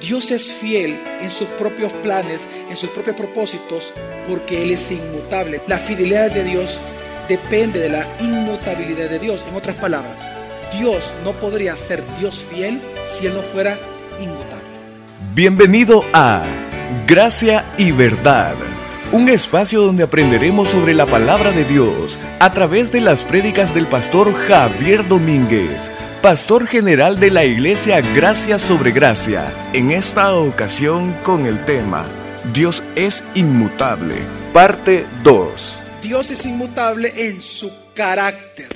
Dios es fiel en sus propios planes, en sus propios propósitos, porque Él es inmutable. La fidelidad de Dios depende de la inmutabilidad de Dios. En otras palabras, Dios no podría ser Dios fiel si Él no fuera inmutable. Bienvenido a Gracia y Verdad, un espacio donde aprenderemos sobre la palabra de Dios a través de las prédicas del pastor Javier Domínguez, pastor general de la iglesia Gracia sobre Gracia. En esta ocasión con el tema Dios es inmutable, parte 2. Dios es inmutable en su carácter.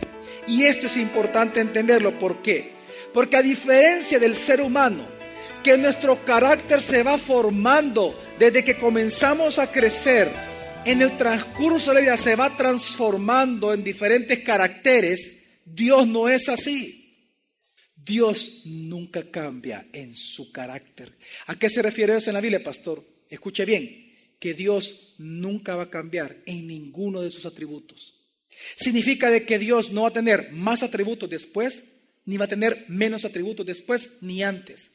Y esto es importante entenderlo. ¿Por qué? Porque a diferencia del ser humano, que nuestro carácter se va formando desde que comenzamos a crecer, en el transcurso de la vida se va transformando en diferentes caracteres, Dios no es así. Dios nunca cambia en su carácter. ¿A qué se refiere eso en la Biblia, pastor? Escuche bien, que Dios nunca va a cambiar en ninguno de sus atributos. Significa de que Dios no va a tener más atributos después, ni va a tener menos atributos después, ni antes.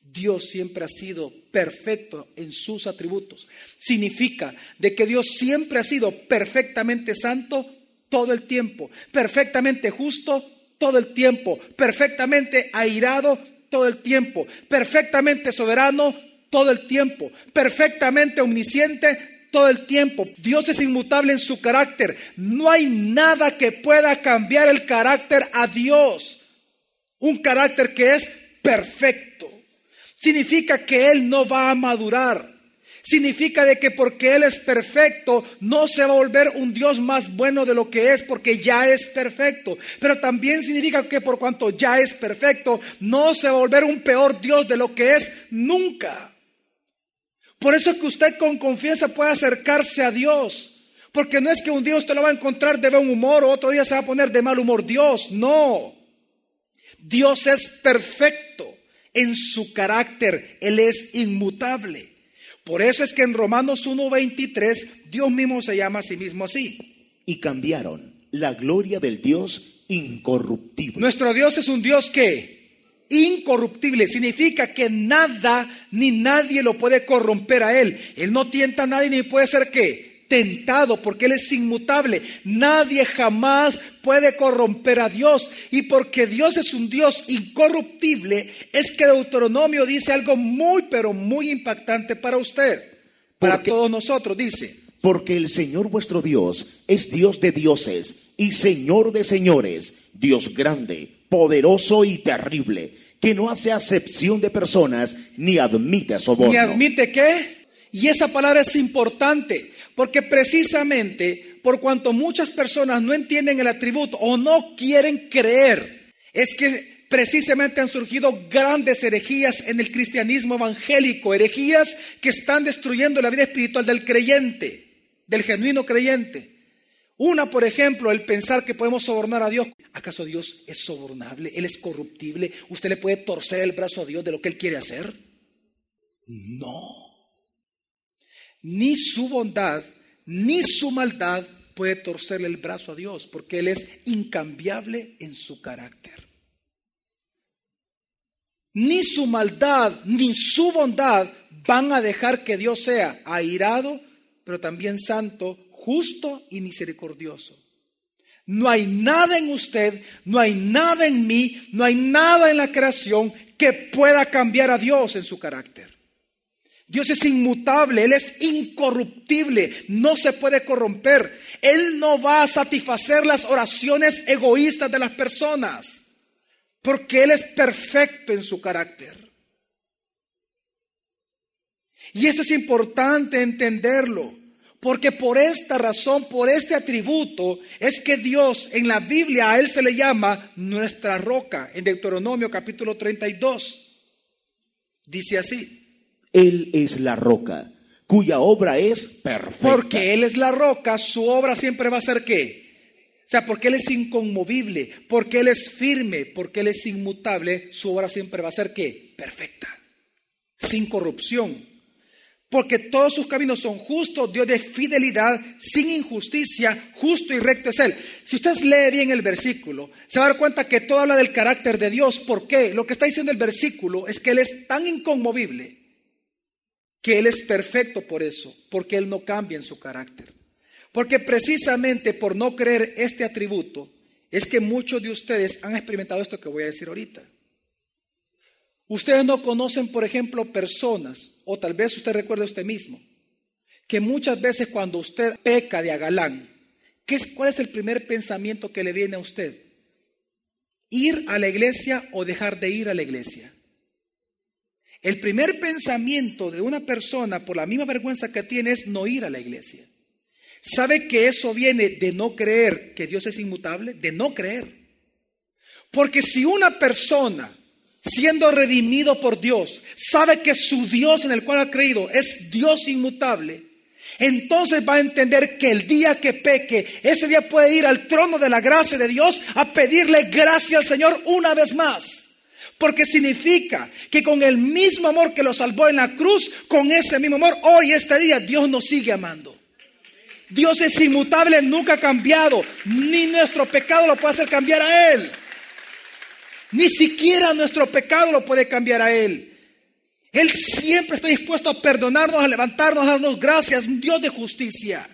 Dios siempre ha sido perfecto en sus atributos. Significa de que Dios siempre ha sido perfectamente santo todo el tiempo, perfectamente justo todo el tiempo, perfectamente airado todo el tiempo, perfectamente soberano todo el tiempo, perfectamente omnisciente todo el tiempo. Dios es inmutable en su carácter. No hay nada que pueda cambiar el carácter a Dios. Un carácter que es perfecto. Significa que Él no va a madurar. Significa de que porque Él es perfecto, no se va a volver un Dios más bueno de lo que es, porque ya es perfecto. Pero también significa que por cuanto ya es perfecto, no se va a volver un peor Dios de lo que es nunca. Por eso es que usted con confianza puede acercarse a Dios. Porque no es que un día usted lo va a encontrar de buen humor o otro día se va a poner de mal humor. Dios, no. Dios es perfecto en su carácter. Él es inmutable. Por eso es que en Romanos 1.23 Dios mismo se llama a sí mismo así. Y cambiaron la gloria del Dios incorruptible. Nuestro Dios es un Dios que incorruptible significa que nada ni nadie lo puede corromper a él. Él no tienta a nadie ni puede ser que tentado porque Él es inmutable. Nadie jamás puede corromper a Dios. Y porque Dios es un Dios incorruptible, es que Deuteronomio dice algo muy, pero muy impactante para usted, para todos nosotros. Dice, porque el Señor vuestro Dios es Dios de dioses y Señor de señores, Dios grande, poderoso y terrible, que no hace acepción de personas ni admite soborno. ¿Ni admite qué? Y esa palabra es importante, porque precisamente por cuanto muchas personas no entienden el atributo o no quieren creer, es que precisamente han surgido grandes herejías en el cristianismo evangélico, herejías que están destruyendo la vida espiritual del creyente, del genuino creyente. Una, por ejemplo, el pensar que podemos sobornar a Dios. ¿Acaso Dios es sobornable? ¿Él es corruptible? ¿Usted le puede torcer el brazo a Dios de lo que Él quiere hacer? No ni su bondad, ni su maldad puede torcerle el brazo a Dios, porque Él es incambiable en su carácter. Ni su maldad, ni su bondad van a dejar que Dios sea airado, pero también santo, justo y misericordioso. No hay nada en usted, no hay nada en mí, no hay nada en la creación que pueda cambiar a Dios en su carácter. Dios es inmutable, Él es incorruptible, no se puede corromper. Él no va a satisfacer las oraciones egoístas de las personas, porque Él es perfecto en su carácter. Y esto es importante entenderlo, porque por esta razón, por este atributo, es que Dios en la Biblia a Él se le llama nuestra roca, en Deuteronomio capítulo 32. Dice así. Él es la roca, cuya obra es perfecta. Porque Él es la roca, su obra siempre va a ser qué? O sea, porque Él es inconmovible, porque Él es firme, porque Él es inmutable, su obra siempre va a ser qué? Perfecta, sin corrupción. porque todos sus caminos son justos, Dios de fidelidad, sin injusticia, justo y recto es Él. Si usted lee bien el versículo, se va a dar cuenta que todo habla del carácter de Dios. ¿Por qué? Lo que está diciendo el versículo es que Él es tan inconmovible que Él es perfecto por eso, porque Él no cambia en su carácter. Porque precisamente por no creer este atributo, es que muchos de ustedes han experimentado esto que voy a decir ahorita. Ustedes no conocen, por ejemplo, personas, o tal vez usted recuerde usted mismo, que muchas veces cuando usted peca de agalán, ¿qué es, ¿cuál es el primer pensamiento que le viene a usted? ¿Ir a la iglesia o dejar de ir a la iglesia? El primer pensamiento de una persona por la misma vergüenza que tiene es no ir a la iglesia. ¿Sabe que eso viene de no creer que Dios es inmutable? De no creer. Porque si una persona siendo redimido por Dios, sabe que su Dios en el cual ha creído es Dios inmutable, entonces va a entender que el día que peque, ese día puede ir al trono de la gracia de Dios a pedirle gracia al Señor una vez más. Porque significa que con el mismo amor que lo salvó en la cruz, con ese mismo amor, hoy, este día, Dios nos sigue amando. Dios es inmutable, nunca ha cambiado, ni nuestro pecado lo puede hacer cambiar a Él. Ni siquiera nuestro pecado lo puede cambiar a Él. Él siempre está dispuesto a perdonarnos, a levantarnos, a darnos gracias, un Dios de justicia.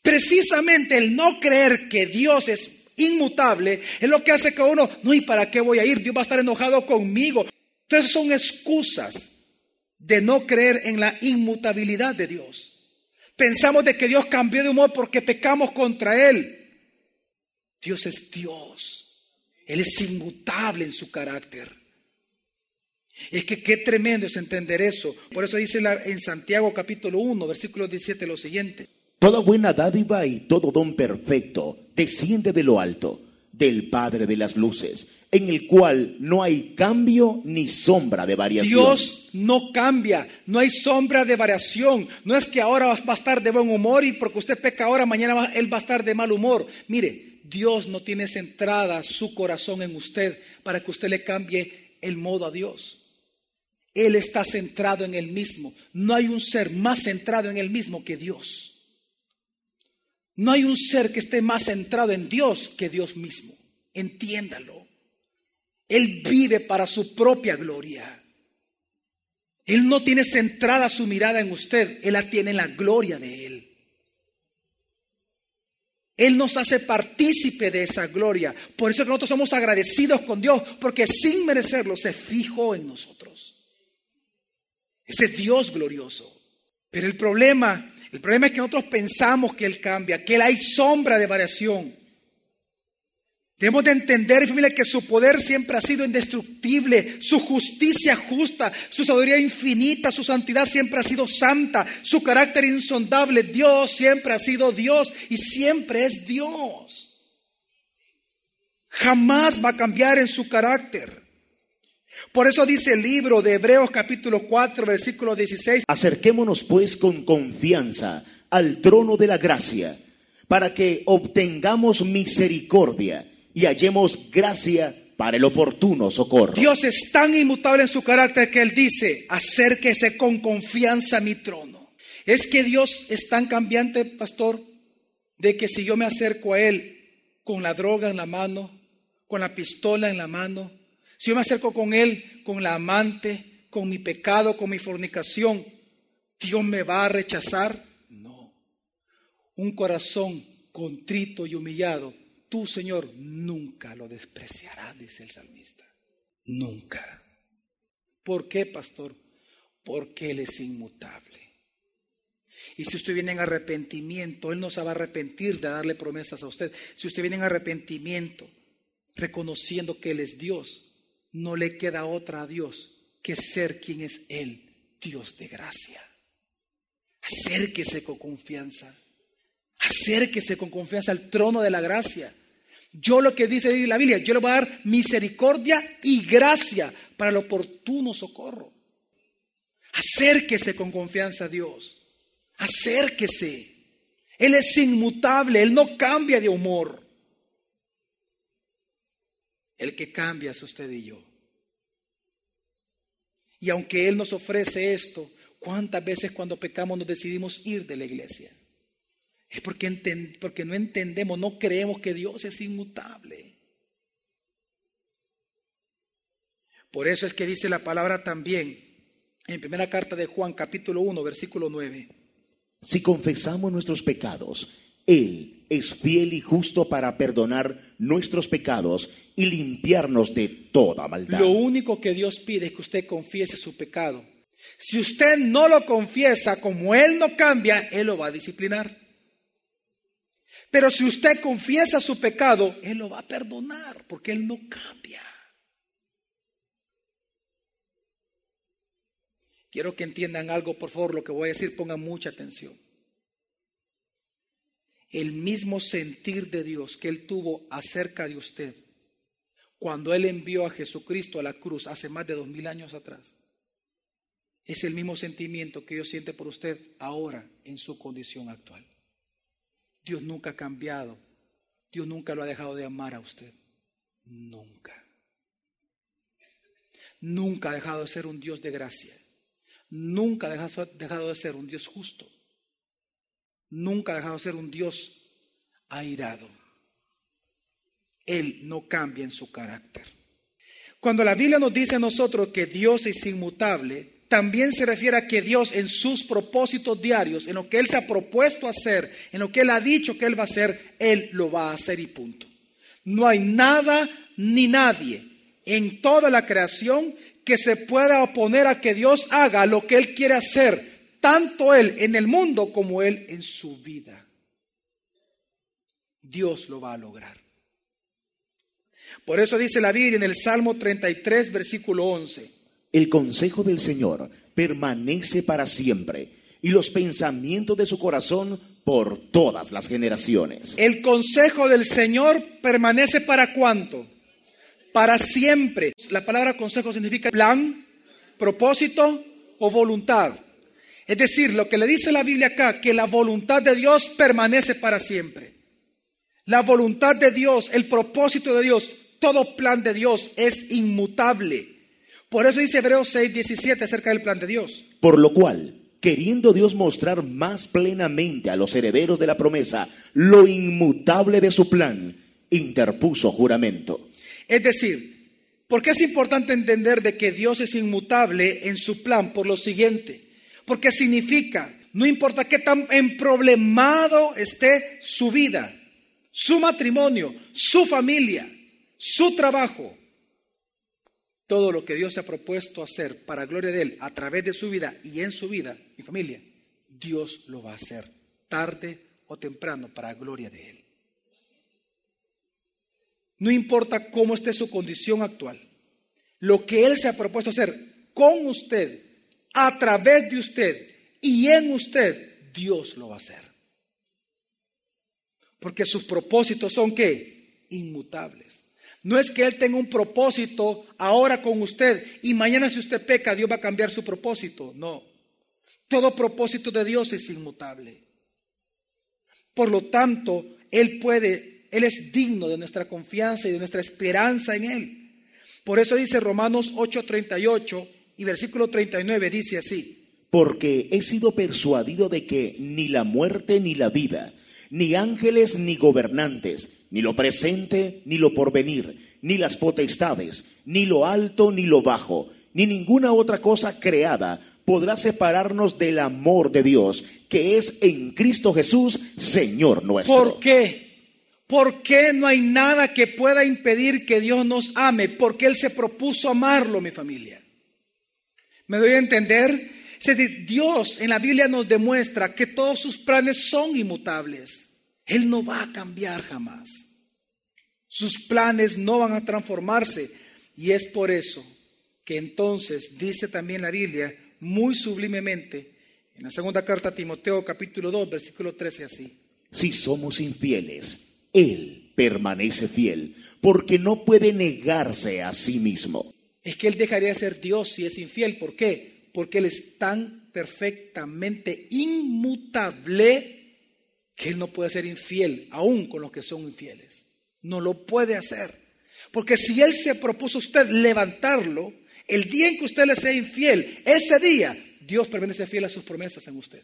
Precisamente el no creer que Dios es inmutable es lo que hace que uno, no, ¿y para qué voy a ir? Dios va a estar enojado conmigo. Entonces son excusas de no creer en la inmutabilidad de Dios. Pensamos de que Dios cambió de humor porque pecamos contra Él. Dios es Dios. Él es inmutable en su carácter. Es que qué tremendo es entender eso. Por eso dice en Santiago capítulo 1, versículo 17 lo siguiente. Toda buena dádiva y todo don perfecto desciende de lo alto, del Padre de las Luces, en el cual no hay cambio ni sombra de variación. Dios no cambia, no hay sombra de variación. No es que ahora va a estar de buen humor y porque usted peca ahora, mañana Él va a estar de mal humor. Mire, Dios no tiene centrada su corazón en usted para que usted le cambie el modo a Dios. Él está centrado en Él mismo. No hay un ser más centrado en Él mismo que Dios. No hay un ser que esté más centrado en Dios que Dios mismo. Entiéndalo. Él vive para su propia gloria. Él no tiene centrada su mirada en usted, Él la tiene en la gloria de Él. Él nos hace partícipe de esa gloria. Por eso que nosotros somos agradecidos con Dios, porque sin merecerlo se fijó en nosotros. Ese Dios glorioso. Pero el problema, el problema es que nosotros pensamos que Él cambia, que Él hay sombra de variación. Debemos de entender, familia, que su poder siempre ha sido indestructible, su justicia justa, su sabiduría infinita, su santidad siempre ha sido santa, su carácter insondable. Dios siempre ha sido Dios y siempre es Dios. Jamás va a cambiar en su carácter. Por eso dice el libro de Hebreos capítulo 4, versículo 16. Acerquémonos pues con confianza al trono de la gracia para que obtengamos misericordia y hallemos gracia para el oportuno socorro. Dios es tan inmutable en su carácter que Él dice, acérquese con confianza a mi trono. Es que Dios es tan cambiante, pastor, de que si yo me acerco a Él con la droga en la mano, con la pistola en la mano, si yo me acerco con Él con la amante, con mi pecado, con mi fornicación, Dios me va a rechazar. No. Un corazón contrito y humillado tú, Señor, nunca lo despreciarás, dice el salmista. Nunca. ¿Por qué, pastor? Porque Él es inmutable. Y si usted viene en arrepentimiento, Él no se va a arrepentir de darle promesas a usted. Si usted viene en arrepentimiento, reconociendo que Él es Dios, no le queda otra a Dios que ser quien es Él, Dios de gracia. Acérquese con confianza. Acérquese con confianza al trono de la gracia. Yo lo que dice la Biblia, yo le voy a dar misericordia y gracia para el oportuno socorro. Acérquese con confianza a Dios. Acérquese. Él es inmutable, Él no cambia de humor. El que cambia es usted y yo. Y aunque Él nos ofrece esto, ¿cuántas veces cuando pecamos nos decidimos ir de la iglesia? Es porque, porque no entendemos, no creemos que Dios es inmutable. Por eso es que dice la palabra también en primera carta de Juan capítulo 1 versículo 9. Si confesamos nuestros pecados, Él es fiel y justo para perdonar nuestros pecados y limpiarnos de toda maldad. Lo único que Dios pide es que usted confiese su pecado. Si usted no lo confiesa, como Él no cambia, Él lo va a disciplinar. Pero si usted confiesa su pecado, Él lo va a perdonar porque Él no cambia. Quiero que entiendan algo, por favor, lo que voy a decir, pongan mucha atención. El mismo sentir de Dios que Él tuvo acerca de usted cuando Él envió a Jesucristo a la cruz hace más de dos mil años atrás, es el mismo sentimiento que Dios siente por usted ahora en su condición actual. Dios nunca ha cambiado. Dios nunca lo ha dejado de amar a usted. Nunca. Nunca ha dejado de ser un Dios de gracia nunca ha dejado de ser un Dios justo. Nunca ha dejado de ser un Dios airado. Él no cambia en su carácter. Cuando la Biblia nos dice a nosotros que Dios es inmutable, también se refiere a que Dios en sus propósitos diarios, en lo que Él se ha propuesto hacer, en lo que Él ha dicho que Él va a hacer, Él lo va a hacer y punto. No hay nada ni nadie en toda la creación que se pueda oponer a que Dios haga lo que Él quiere hacer, tanto Él en el mundo como Él en su vida. Dios lo va a lograr. Por eso dice la Biblia en el Salmo 33, versículo 11. El consejo del Señor permanece para siempre y los pensamientos de su corazón por todas las generaciones. El consejo del Señor permanece para cuánto? para siempre. La palabra consejo significa plan, propósito o voluntad. Es decir, lo que le dice la Biblia acá, que la voluntad de Dios permanece para siempre. La voluntad de Dios, el propósito de Dios, todo plan de Dios es inmutable. Por eso dice Hebreos 6, 17 acerca del plan de Dios. Por lo cual, queriendo Dios mostrar más plenamente a los herederos de la promesa lo inmutable de su plan, interpuso juramento es decir, ¿por qué es importante entender de que Dios es inmutable en su plan? Por lo siguiente, porque significa, no importa qué tan emproblemado esté su vida, su matrimonio, su familia, su trabajo, todo lo que Dios se ha propuesto hacer para gloria de Él a través de su vida y en su vida, mi familia, Dios lo va a hacer tarde o temprano para gloria de Él. No importa cómo esté su condición actual. Lo que Él se ha propuesto hacer con usted, a través de usted y en usted, Dios lo va a hacer. Porque sus propósitos son qué? Inmutables. No es que Él tenga un propósito ahora con usted y mañana si usted peca, Dios va a cambiar su propósito. No. Todo propósito de Dios es inmutable. Por lo tanto, Él puede él es digno de nuestra confianza y de nuestra esperanza en Él. Por eso dice Romanos 8:38 y versículo 39, dice así. Porque he sido persuadido de que ni la muerte ni la vida, ni ángeles ni gobernantes, ni lo presente ni lo porvenir, ni las potestades, ni lo alto ni lo bajo, ni ninguna otra cosa creada podrá separarnos del amor de Dios, que es en Cristo Jesús, Señor nuestro. ¿Por qué? ¿Por qué no hay nada que pueda impedir que Dios nos ame? Porque Él se propuso amarlo, mi familia. ¿Me doy a entender? Dios en la Biblia nos demuestra que todos sus planes son inmutables. Él no va a cambiar jamás. Sus planes no van a transformarse. Y es por eso que entonces dice también la Biblia muy sublimemente en la segunda carta a Timoteo capítulo 2 versículo 13 así. Si somos infieles, él permanece fiel, porque no puede negarse a sí mismo. Es que Él dejaría de ser Dios si es infiel. ¿Por qué? Porque Él es tan perfectamente inmutable que Él no puede ser infiel, aún con los que son infieles. No lo puede hacer. Porque si Él se propuso a usted levantarlo, El día en que usted le sea infiel, ese día Dios permanece fiel a sus promesas en usted.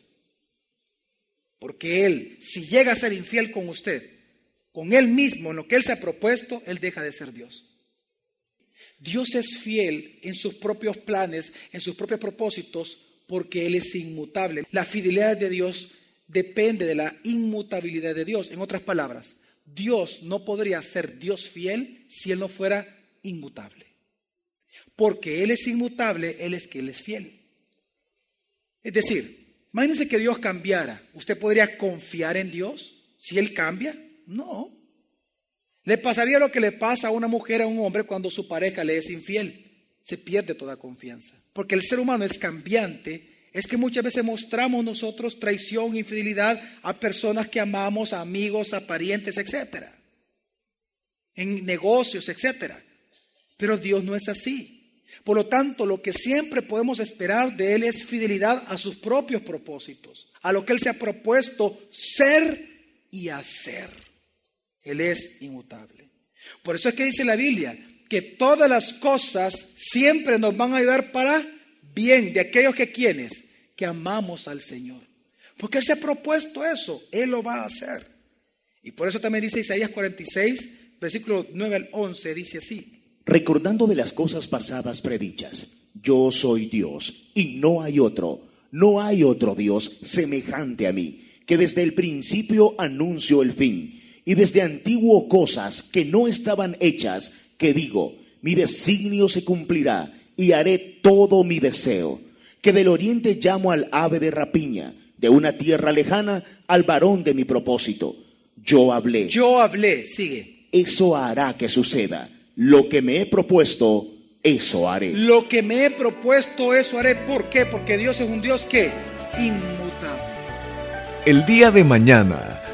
Porque Él, si llega a ser infiel con usted, con Él mismo, en lo que Él se ha propuesto, Él deja de ser Dios. Dios es fiel en sus propios planes, en sus propios propósitos, porque Él es inmutable. La fidelidad de Dios depende de la inmutabilidad de Dios. En otras palabras, Dios no podría ser Dios fiel si Él no fuera inmutable. Porque Él es inmutable, Él es que Él es fiel. Es decir, imagínense que Dios cambiara. ¿Usted podría confiar en Dios si Él cambia? No. Le pasaría lo que le pasa a una mujer, a un hombre cuando su pareja le es infiel. Se pierde toda confianza. Porque el ser humano es cambiante. Es que muchas veces mostramos nosotros traición, infidelidad a personas que amamos, a amigos, a parientes, etc. En negocios, etc. Pero Dios no es así. Por lo tanto, lo que siempre podemos esperar de Él es fidelidad a sus propios propósitos, a lo que Él se ha propuesto ser y hacer. Él es inmutable. Por eso es que dice la Biblia que todas las cosas siempre nos van a ayudar para bien de aquellos que quienes, que amamos al Señor. Porque Él se ha propuesto eso, Él lo va a hacer. Y por eso también dice Isaías 46, versículo 9 al 11, dice así. Recordando de las cosas pasadas predichas, yo soy Dios y no hay otro, no hay otro Dios semejante a mí, que desde el principio anuncio el fin y desde antiguo cosas que no estaban hechas, que digo, mi designio se cumplirá y haré todo mi deseo, que del oriente llamo al ave de rapiña, de una tierra lejana al varón de mi propósito. Yo hablé. Yo hablé, sigue. Eso hará que suceda. Lo que me he propuesto, eso haré. Lo que me he propuesto, eso haré. ¿Por qué? Porque Dios es un Dios que inmutable. El día de mañana